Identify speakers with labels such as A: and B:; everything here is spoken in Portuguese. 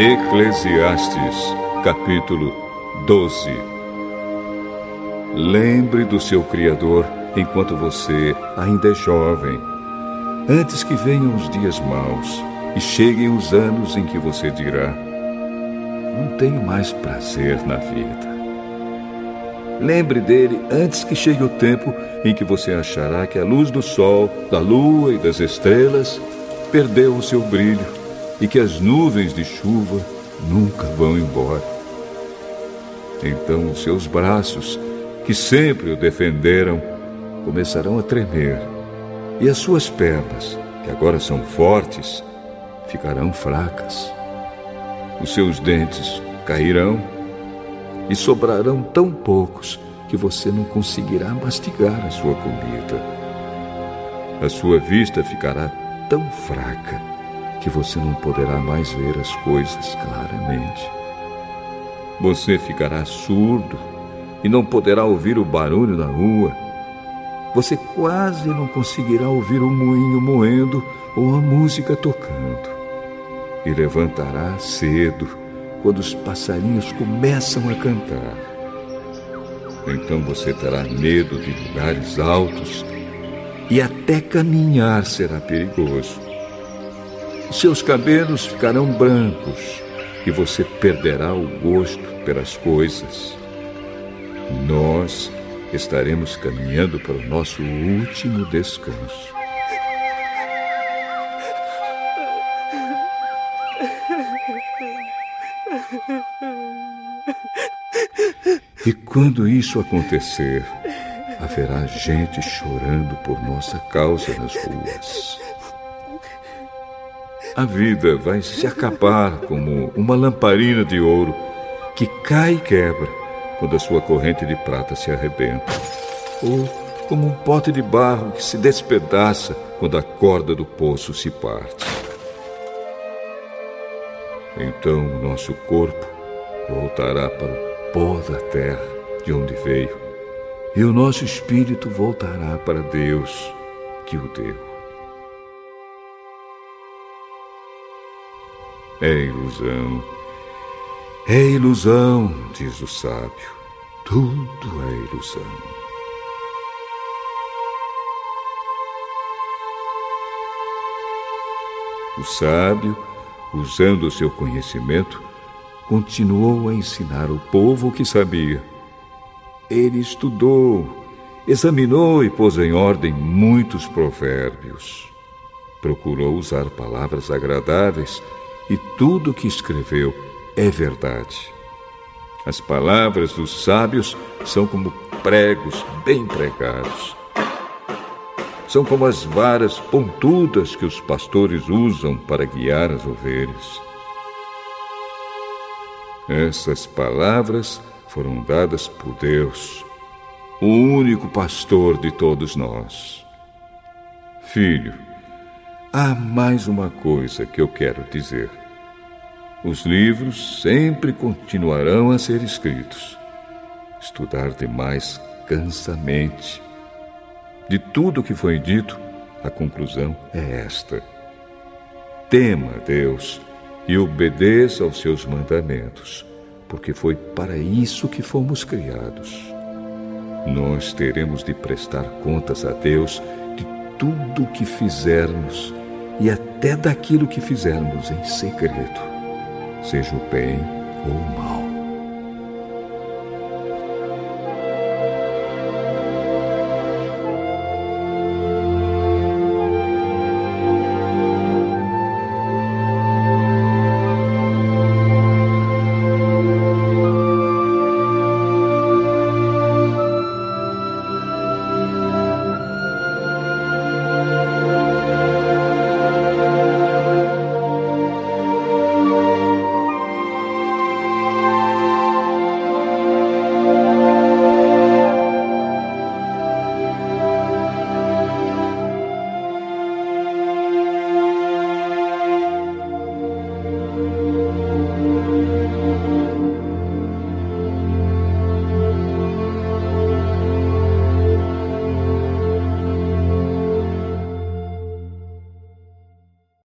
A: Eclesiastes, capítulo 12. Lembre do seu Criador enquanto você ainda é jovem, antes que venham os dias maus e cheguem os anos em que você dirá: Não tenho mais prazer na vida. Lembre dele antes que chegue o tempo em que você achará que a luz do sol, da lua e das estrelas perdeu o seu brilho e que as nuvens de chuva nunca vão embora. Então os seus braços, que sempre o defenderam, começarão a tremer, e as suas pernas, que agora são fortes, ficarão fracas. Os seus dentes cairão e sobrarão tão poucos que você não conseguirá mastigar a sua comida. A sua vista ficará tão fraca que você não poderá mais ver as coisas claramente. Você ficará surdo e não poderá ouvir o barulho da rua. Você quase não conseguirá ouvir o moinho moendo ou a música tocando. E levantará cedo quando os passarinhos começam a cantar. Então você terá medo de lugares altos e até caminhar será perigoso. Seus cabelos ficarão brancos e você perderá o gosto pelas coisas. Nós estaremos caminhando para o nosso último descanso. E quando isso acontecer, haverá gente chorando por nossa causa nas ruas. A vida vai se acabar como uma lamparina de ouro que cai e quebra quando a sua corrente de prata se arrebenta. Ou como um pote de barro que se despedaça quando a corda do poço se parte. Então o nosso corpo voltará para o pó da terra de onde veio, e o nosso espírito voltará para Deus que o deu. É ilusão, é ilusão, diz o sábio, tudo é ilusão. O sábio, usando o seu conhecimento, continuou a ensinar o povo o que sabia. Ele estudou, examinou e pôs em ordem muitos provérbios. Procurou usar palavras agradáveis e tudo o que escreveu é verdade. As palavras dos sábios são como pregos bem pregados. São como as varas pontudas que os pastores usam para guiar as ovelhas. Essas palavras foram dadas por Deus, o único pastor de todos nós. Filho, há mais uma coisa que eu quero dizer. Os livros sempre continuarão a ser escritos. Estudar demais cansa a mente. De tudo que foi dito, a conclusão é esta: tema Deus e obedeça aos seus mandamentos, porque foi para isso que fomos criados. Nós teremos de prestar contas a Deus de tudo o que fizermos e até daquilo que fizermos em segredo, seja o bem ou o mal.